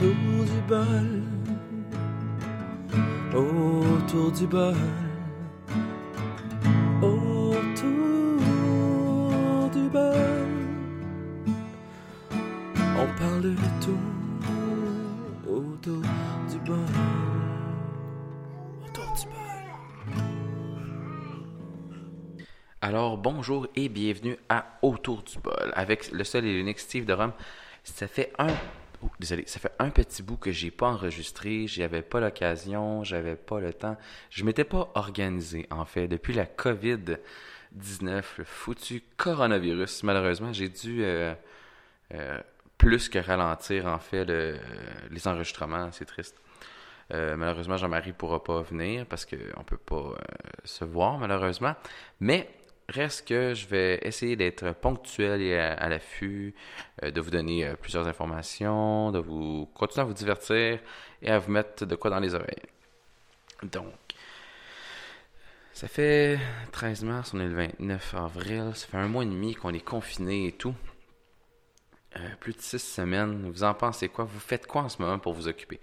autour du bol, autour du bol, autour du bol. On parle de tout autour du bol, autour du bol. Alors, bonjour et bienvenue à Autour du bol avec le seul et l'unique Steve de Rome. Ça fait un oh, désolé, ça fait un petit bout que j'ai pas enregistré, j'avais pas l'occasion, j'avais pas le temps. Je m'étais pas organisé en fait depuis la Covid 19, le foutu coronavirus. Malheureusement, j'ai dû euh, euh, plus que ralentir en fait le- les enregistrements, c'est triste. Euh, malheureusement, Jean-Marie pourra pas venir parce qu'on peut pas se voir malheureusement. Mais reste que je vais essayer d'être ponctuel et à, l'affût, euh, de vous donner euh, plusieurs informations, de vous continuer à vous divertir et à vous mettre de quoi dans les oreilles. Donc, ça fait 13 mars, on est le 29 avril, ça fait un mois et demi qu'on est confiné et tout. Euh, plus de six semaines, vous en pensez quoi? Vous faites quoi en ce moment pour vous occuper?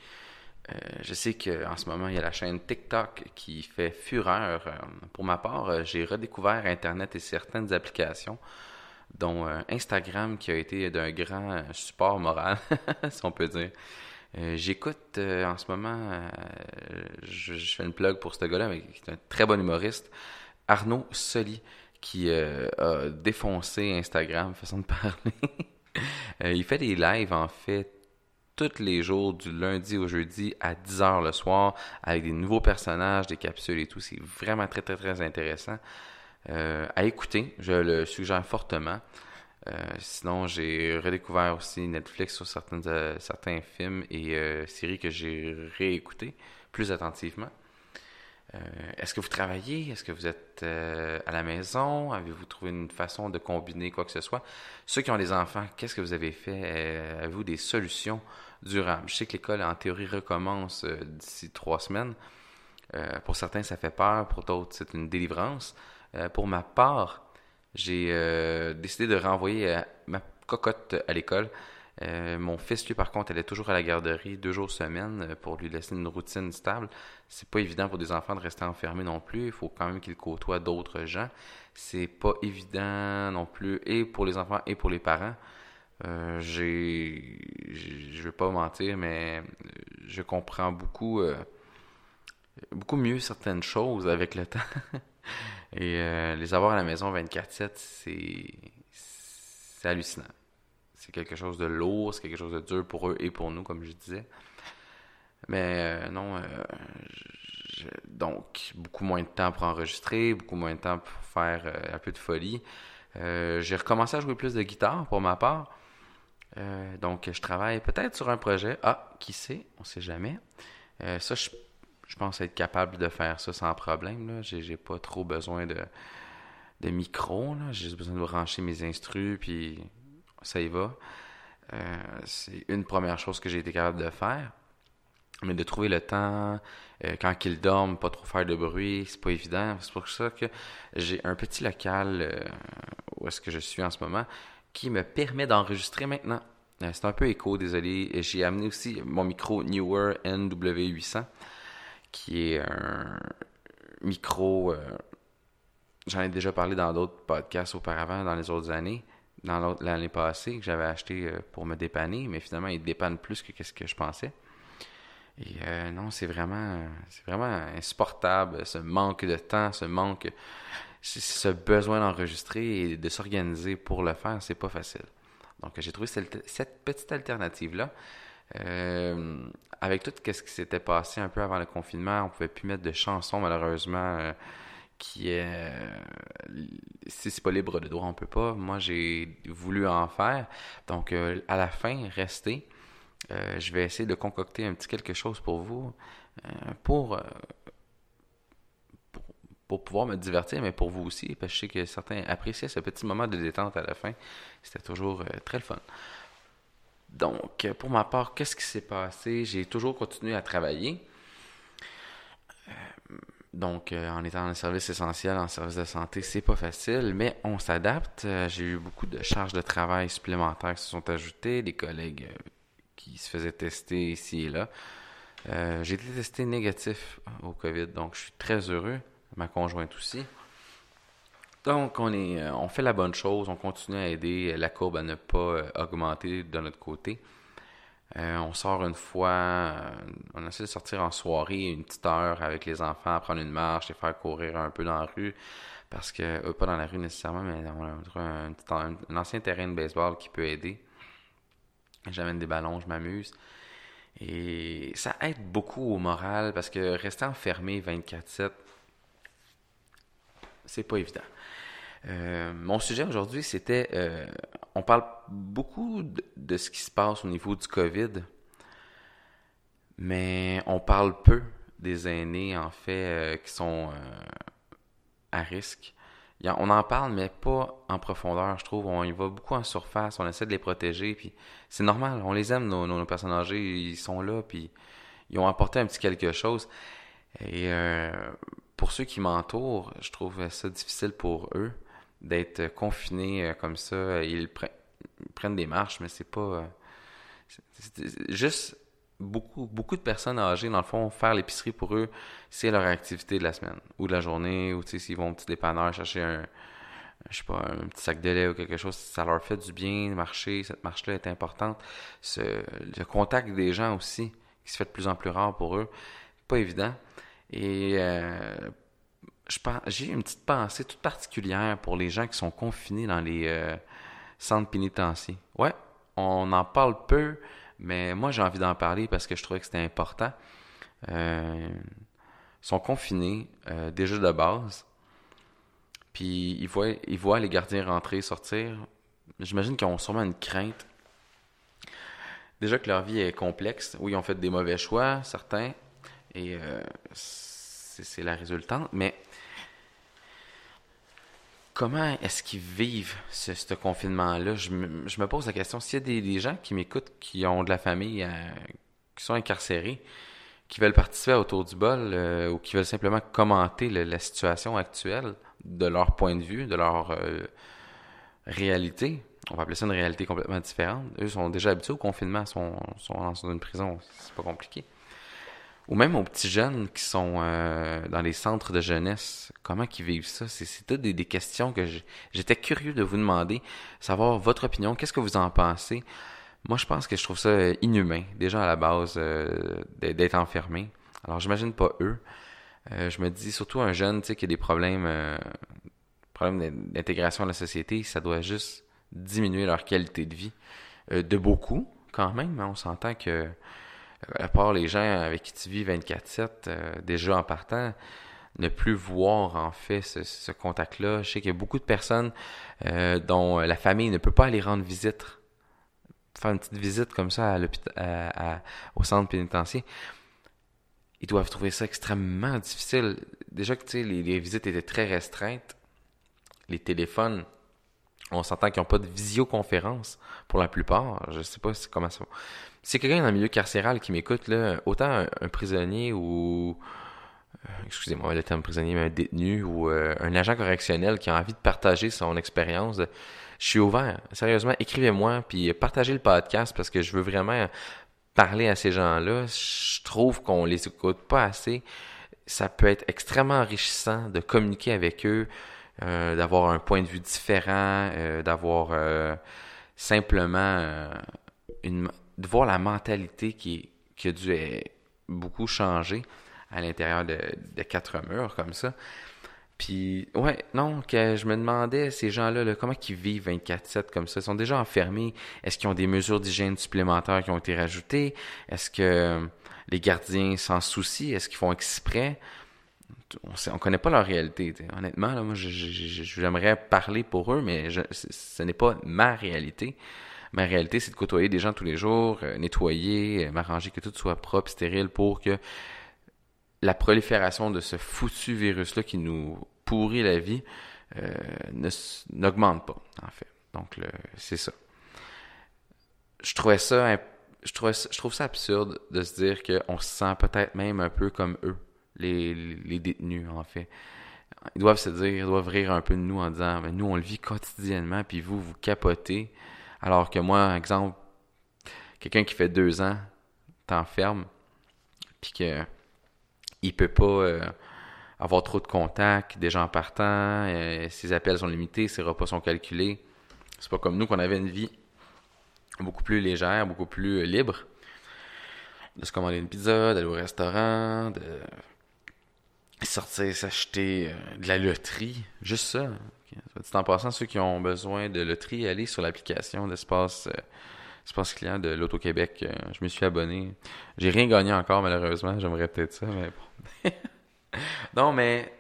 Euh, je sais qu'en ce moment, il y a la chaîne TikTok qui fait fureur. Euh, Pour ma part, euh, j'ai redécouvert Internet et certaines applications, dont Instagram qui a été d'un grand support moral, si on peut dire. J'écoute en ce moment, je, je fais une plug pour ce gars-là, mais qui est un très bon humoriste, Arnaud Soli, qui a défoncé Instagram, façon de parler. Il fait des lives, en fait, tous les jours, du lundi au jeudi, à 10h le soir, avec des nouveaux personnages, des capsules et tout. C'est vraiment très, très, très intéressant euh, à écouter. Je le suggère fortement. Euh, sinon, j'ai redécouvert aussi Netflix sur euh, certains films et séries que j'ai réécoutés plus attentivement. Est-ce que vous travaillez? Est-ce que vous êtes à la maison? Avez-vous trouvé une façon de combiner quoi que ce soit? Ceux qui ont des enfants, qu'est-ce que vous avez fait? Avez-vous des solutions Je sais que l'école, en théorie, recommence euh, d'ici trois semaines. Euh, pour certains, ça fait peur. Pour d'autres, c'est une délivrance. Euh, pour ma part, j'ai décidé de renvoyer ma cocotte à l'école. Mon fils, lui, par contre, elle est toujours à la garderie deux jours semaine pour lui laisser une routine stable. C'est pas évident pour des enfants de rester enfermés non plus. Il faut quand même qu'ils côtoient d'autres gens. C'est pas évident non plus, et pour les enfants et pour les parents. Euh, j'ai, je vais pas mentir, mais euh, je comprends beaucoup, euh, beaucoup mieux certaines choses avec le temps. Et les avoir à la maison 24/7, c'est, c'est hallucinant. C'est quelque chose de lourd, c'est quelque chose de dur pour eux et pour nous, comme je disais. Mais non, donc beaucoup moins de temps pour enregistrer, beaucoup moins de temps pour faire un peu de folie. J'ai recommencé à jouer plus de guitare pour ma part. Euh, donc je travaille peut-être sur un projet. Ah, qui sait, on sait jamais. Euh, ça, je, je pense être capable de faire ça sans problème. J'ai, j'ai pas trop besoin de, micro. J'ai juste besoin de brancher mes instrus, puis ça y va. Euh, c'est une première chose que j'ai été capable de faire. Mais de trouver le temps, quand qu'ils dorment, pas trop faire de bruit, c'est pas évident. C'est pour ça que j'ai un petit local où est-ce que je suis en ce moment qui me permet d'enregistrer maintenant. Euh, c'est un peu écho, désolé. J'ai amené aussi mon micro Newer NW800 qui est un micro. euh, J'en ai déjà parlé dans d'autres podcasts auparavant, dans les autres années, dans l'année passée, que j'avais acheté euh, pour me dépanner, mais finalement, il dépanne plus que ce que je pensais. Et non, c'est vraiment, c'est vraiment insupportable, ce manque de temps, ce manque, ce besoin d'enregistrer et de s'organiser pour le faire, c'est pas facile. Donc, j'ai trouvé cette, petite alternative-là. Euh, avec tout ce qui s'était passé un peu avant le confinement, on pouvait plus mettre de chansons, malheureusement, euh, qui est... euh, si c'est pas libre de droit, on peut pas. Moi, j'ai voulu en faire. Donc, à la fin, restez. Je vais essayer de concocter un petit quelque chose pour vous, pour, pour, pouvoir me divertir, mais pour vous aussi, parce que je sais que certains appréciaient ce petit moment de détente à la fin. C'était toujours euh, très le fun. Donc, euh, pour ma part, qu'est-ce qui s'est passé? J'ai toujours continué à travailler. Euh, Donc, en étant dans le service essentiel, en service de santé, c'est pas facile, mais on s'adapte. J'ai eu beaucoup de charges de travail supplémentaires qui se sont ajoutées, des collègues qui se faisaient tester ici et là. J'ai été testé négatif au COVID, donc je suis très heureux. Ma conjointe aussi. Donc, on, est, euh, on fait la bonne chose, on continue à aider la courbe à ne pas euh, augmenter de notre côté. on sort une fois, on essaie de sortir en soirée une petite heure avec les enfants, prendre une marche et faire courir un peu dans la rue. Parce que, pas dans la rue nécessairement, mais on a un, un ancien terrain de baseball qui peut aider. J'amène des ballons, je m'amuse. Et ça aide beaucoup au moral parce que rester enfermé 24-7, c'est pas évident. Euh, mon sujet aujourd'hui, c'était. Euh, on parle beaucoup de, ce qui se passe au niveau du COVID, mais on parle peu des aînés, en fait, euh, qui sont à risque on en parle, mais pas en profondeur, je trouve. On y va beaucoup en surface, on essaie de les protéger, puis c'est normal, on les aime, nos, nos, personnes âgées, ils sont là, puis ils ont apporté un petit quelque chose. Et pour ceux qui m'entourent, je trouve ça difficile pour eux d'être confinés euh, comme ça. Ils, prennent des marches, mais c'est pas... Euh, juste beaucoup, beaucoup de personnes âgées, dans le fond, faire l'épicerie pour eux, c'est leur activité de la semaine ou de la journée, ou s'ils vont au petit dépanneur chercher un, je sais pas, un petit sac de lait ou quelque chose, ça leur fait du bien, marcher, cette marche-là est importante. Ce, le contact des gens aussi, qui se fait de plus en plus rare pour eux, pas évident. Et euh, j'ai une petite pensée toute particulière pour les gens qui sont confinés dans les euh, centres pénitentiaires. Ouais, on en parle peu, mais moi, j'ai envie d'en parler parce que je trouvais que c'était important. Euh, ils sont confinés déjà de base. Puis ils voient, ils voient les gardiens rentrer, sortir. J'imagine qu'ils ont sûrement une crainte. Déjà que leur vie est complexe. Oui, ils ont fait des mauvais choix, certains. Et euh, c'est la résultante. Mais comment est-ce qu'ils vivent ce, confinement-là? Je me, pose la question. S'il y a des, gens qui m'écoutent, qui ont de la famille, euh, qui sont incarcérés, qui veulent participer autour du bol euh, ou qui veulent simplement commenter la situation actuelle de leur point de vue, de leur réalité, on va appeler ça une réalité complètement différente. Eux sont déjà habitués au confinement, sont, sont dans une prison, c'est pas compliqué ou même aux petits jeunes qui sont euh, dans les centres de jeunesse, comment ils vivent ça? C'est toutes des, questions que j'étais curieux de vous demander, savoir votre opinion, qu'est-ce que vous en pensez? Moi, je pense que je trouve ça euh, inhumain, déjà à la base, euh, d'être enfermé. Alors, j'imagine pas eux. je me dis, surtout un jeune, tu sais, qui a des problèmes, problèmes d'intégration à la société, ça doit juste diminuer leur qualité de vie. de beaucoup, quand même, hein, on s'entend que à part les gens avec qui tu vis 24-7, euh, déjà en partant, ne plus voir en fait ce, contact-là. Je sais qu'il y a beaucoup de personnes euh, dont la famille ne peut pas aller rendre visite, faire une petite visite comme ça à à, au centre pénitentiaire. Ils doivent trouver ça extrêmement difficile. Déjà que les, les visites étaient très restreintes, les téléphones, on s'entend qu'ils n'ont pas de visioconférence pour la plupart. Je sais pas comment ça va c'est quelqu'un dans le milieu carcéral qui m'écoute, là, autant un, prisonnier ou euh, excusez-moi le terme prisonnier, mais un détenu ou euh, un agent correctionnel qui a envie de partager son expérience, je suis ouvert. Sérieusement, écrivez-moi puis partagez le podcast parce que je veux vraiment parler à ces gens-là. Je trouve qu'on les écoute pas assez. Ça peut être extrêmement enrichissant de communiquer avec eux, euh, d'avoir un point de vue différent, d'avoir simplement une de voir la mentalité qui, qui a dû euh, beaucoup changer à l'intérieur de, quatre murs comme ça. Puis, ouais, non, que je me demandais, ces gens-là, comment ils vivent 24-7 comme ça? Ils sont déjà enfermés. Est-ce qu'ils ont des mesures d'hygiène supplémentaires qui ont été rajoutées? Est-ce que les gardiens s'en soucient? Est-ce qu'ils font exprès? On ne connaît pas leur réalité. Honnêtement, là, moi, j'aimerais parler pour eux, mais ce n'est pas ma réalité. Ma réalité, c'est de côtoyer des gens tous les jours, euh, nettoyer, euh, m'arranger que tout soit propre, stérile pour que la prolifération de ce foutu virus-là qui nous pourrit la vie euh, n'augmente pas, en fait. Donc, c'est ça. Je trouvais ça, je, je trouve ça absurde de se dire qu'on se sent peut-être même un peu comme eux, les, détenus, en fait ils doivent se dire, ils doivent rire un peu de nous en disant, nous, on le vit quotidiennement, puis vous, vous capotez. Alors que moi, exemple, quelqu'un qui fait deux ans t'enferme, puis que il peut pas euh, avoir trop de contacts, des gens partant, euh, ses appels sont limités, ses repas sont calculés. C'est pas comme nous qu'on avait une vie beaucoup plus légère, beaucoup plus libre. De se commander une pizza, d'aller au restaurant, de sortir, s'acheter de la loterie. Juste ça. En passant, ceux qui ont besoin de loterie, allez sur l'application d'espace espace client de l'Auto-Québec. je me suis abonné. J'ai rien gagné encore, malheureusement. J'aimerais peut-être ça, mais bon. non, mais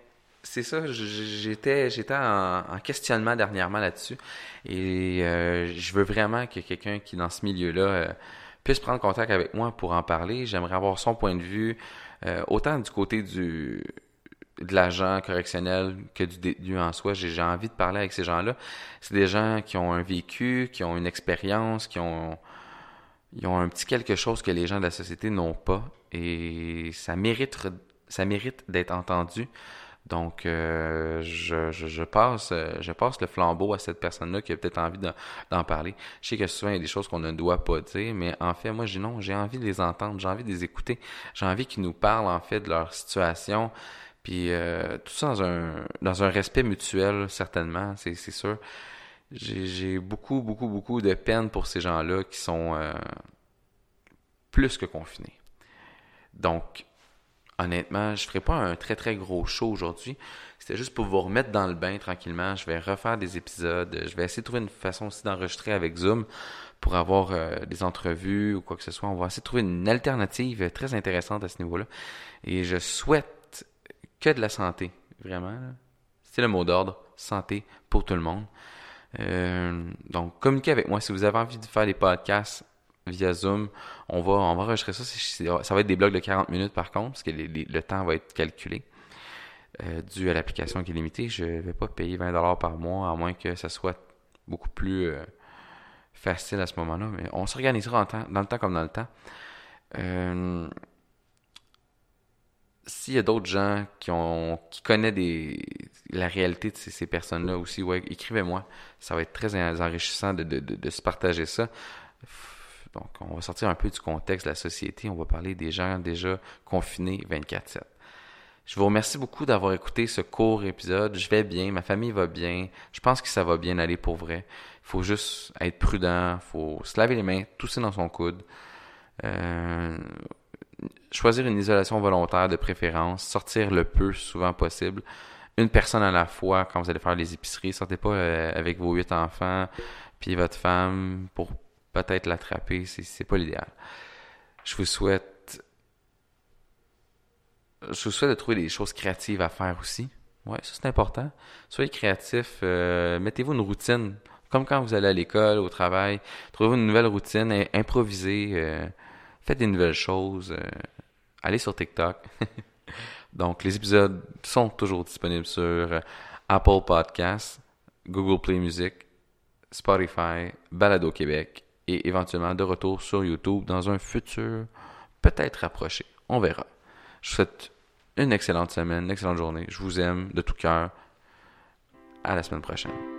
c'est ça, j'étais j'étais en, questionnement dernièrement là-dessus et euh, je veux vraiment que quelqu'un qui est dans ce milieu-là euh, puisse prendre contact avec moi pour en parler. J'aimerais avoir son point de vue, euh, autant du côté du de l'agent correctionnel que du détenu en soi. J'ai envie de parler avec ces gens-là. C'est des gens qui ont un vécu, qui ont une expérience, qui ont ils ont un petit quelque chose que les gens de la société n'ont pas et ça mérite ça mérite d'être entendu. Donc, euh, je, je, passe, je passe le flambeau à cette personne-là qui a peut-être envie d'en parler. Je sais que souvent, il y a des choses qu'on ne doit pas dire, mais en fait, moi, j'ai non, j'ai envie de les entendre, j'ai envie de les écouter, j'ai envie qu'ils nous parlent, en fait, de leur situation, puis euh, tout ça dans un, dans un respect mutuel, certainement, c'est sûr. J'ai beaucoup, beaucoup, beaucoup de peine pour ces gens-là qui sont euh, plus que confinés. Donc, honnêtement, je ferai pas un très très gros show aujourd'hui. C'était juste pour vous remettre dans le bain tranquillement. Je vais refaire des épisodes. Je vais essayer de trouver une façon aussi d'enregistrer avec Zoom pour avoir euh, des entrevues ou quoi que ce soit. On va essayer de trouver une alternative très intéressante à ce niveau-là. Et je souhaite que de la santé, vraiment. C'est le mot d'ordre, santé pour tout le monde. Euh, donc, communiquez avec moi si vous avez envie de faire des podcasts via Zoom. On va, on va enregistrer ça. Ça va être des blogs de 40 minutes par contre, parce que le temps va être calculé. Euh, dû à l'application qui est limitée, je ne vais pas payer 20$ par mois, à moins que ça soit beaucoup plus euh, facile à ce moment-là. Mais on s'organisera dans le temps comme dans le temps. S'il y a d'autres gens qui ont qui connaissent la réalité de ces, personnes-là aussi, écrivez-moi. Ça va être très enrichissant de se partager ça. Donc, on va sortir un peu du contexte de la société. On va parler des gens déjà confinés 24-7. Je vous remercie beaucoup d'avoir écouté ce court épisode. Je vais bien, ma famille va bien. Je pense que ça va bien aller pour vrai. Il faut juste être prudent, il faut se laver les mains, tousser dans son coude. Euh, choisir une isolation volontaire de préférence, sortir le peu souvent possible. Une personne à la fois quand vous allez faire les épiceries. Sortez pas euh, avec vos huit enfants puis votre femme pour peut-être l'attraper, c'est pas l'idéal. Je vous souhaite je vous souhaite de trouver des choses créatives à faire aussi. Ouais, ça c'est important. Soyez créatif, euh, mettez-vous une routine comme quand vous allez à l'école, au travail, trouvez-vous une nouvelle routine, improvisez, euh, faites des nouvelles choses, euh, allez sur TikTok. Donc les épisodes sont toujours disponibles sur Apple Podcasts, Google Play Music, Spotify, Balado Québec et éventuellement de retour sur YouTube dans un futur peut-être rapproché. On verra. Je vous souhaite une excellente semaine, une excellente journée. Je vous aime de tout cœur. À la semaine prochaine.